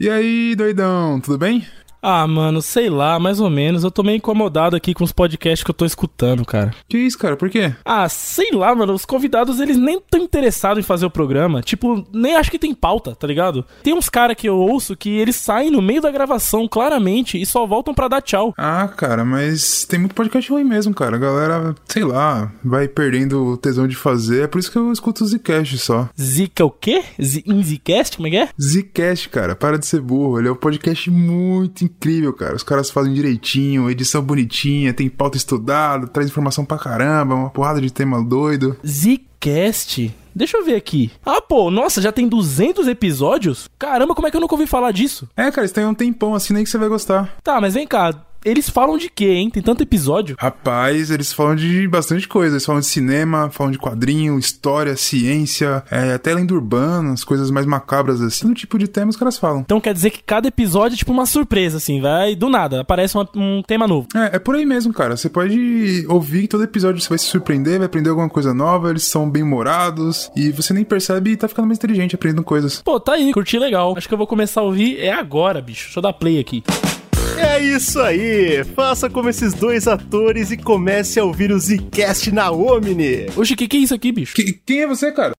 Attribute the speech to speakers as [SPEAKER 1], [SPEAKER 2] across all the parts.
[SPEAKER 1] E aí, doidão, tudo bem?
[SPEAKER 2] Ah, mano, sei lá, mais ou menos. Eu tô meio incomodado aqui com os podcasts que eu tô escutando, cara.
[SPEAKER 1] Que isso, cara? Por quê?
[SPEAKER 2] Ah, sei lá, mano. Os convidados, eles nem tão interessados em fazer o programa. Tipo, nem acho que tem pauta, tá ligado? Tem uns caras que eu ouço que eles saem no meio da gravação, claramente, e só voltam pra dar tchau.
[SPEAKER 1] Ah, cara, mas tem muito podcast ruim mesmo, cara. A galera, sei lá, vai perdendo o tesão de fazer. É por isso que eu escuto o Zcast só.
[SPEAKER 2] Zica o quê? Z Zcast? Como é que é?
[SPEAKER 1] Zcast, cara. Para de ser burro. Ele é um podcast muito incrível, cara. Os caras fazem direitinho, edição bonitinha, tem pauta estudada, traz informação pra caramba, uma porrada de tema doido.
[SPEAKER 2] Zcast? Deixa eu ver aqui. Ah, pô, nossa, já tem 200 episódios? Caramba, como é que eu nunca ouvi falar disso?
[SPEAKER 1] É, cara, isso tem um tempão assim, nem que você vai gostar.
[SPEAKER 2] Tá, mas vem cá, eles falam de quê, hein? Tem tanto episódio.
[SPEAKER 1] Rapaz, eles falam de bastante coisa. Eles falam de cinema, falam de quadrinho, história, ciência, é, até lenda urbana, as coisas mais macabras assim. No tipo de tema os caras falam.
[SPEAKER 2] Então quer dizer que cada episódio é tipo uma surpresa, assim, vai do nada, aparece uma, um tema novo.
[SPEAKER 1] É, é por aí mesmo, cara. Você pode ouvir que todo episódio você vai se surpreender, vai aprender alguma coisa nova, eles são bem humorados e você nem percebe e tá ficando mais inteligente aprendendo coisas.
[SPEAKER 2] Pô, tá aí, curti legal. Acho que eu vou começar a ouvir é agora, bicho. Deixa eu dar play aqui.
[SPEAKER 3] É isso aí! Faça como esses dois atores e comece a ouvir o Zcast na Omni.
[SPEAKER 2] Oxe, que que é isso aqui, bicho?
[SPEAKER 1] Que- quem é você, cara?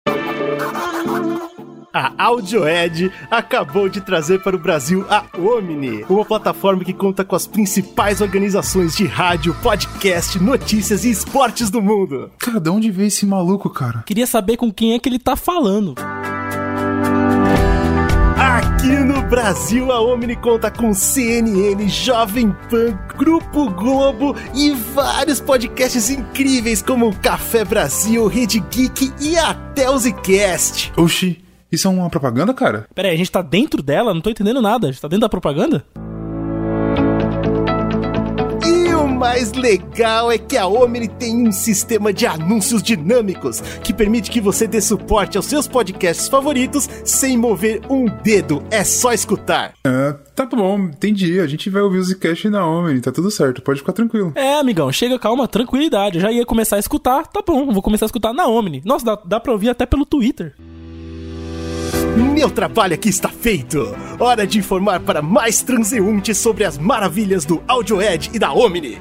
[SPEAKER 3] A Audioed acabou de trazer para o Brasil a Omni, uma plataforma que conta com as principais organizações de rádio, podcast, notícias e esportes do mundo.
[SPEAKER 1] Cara, de onde veio esse maluco, cara?
[SPEAKER 2] Queria saber com quem é que ele tá falando.
[SPEAKER 3] Brasil, a Omni conta com CNN, Jovem Pan, Grupo Globo e vários podcasts incríveis como Café Brasil, Rede Geek e até o Zcast.
[SPEAKER 1] Oxi, isso é uma propaganda, cara?
[SPEAKER 2] Pera aí, a gente tá dentro dela? Não tô entendendo nada. A gente tá dentro da propaganda?
[SPEAKER 3] Mais legal é que a Omni tem um sistema de anúncios dinâmicos que permite que você dê suporte aos seus podcasts favoritos sem mover um dedo. É só escutar.
[SPEAKER 1] Ah, tá bom, entendi. A gente vai ouvir o Zcast na Omni, tá tudo certo, pode ficar tranquilo.
[SPEAKER 2] É, amigão, chega, calma, tranquilidade. Eu já ia começar a escutar, tá bom, vou começar a escutar na Omni. Nossa, dá, dá pra ouvir até pelo Twitter.
[SPEAKER 3] Meu trabalho aqui está feito. Hora de informar para mais transeuntes sobre as maravilhas do Audioed e da Omni.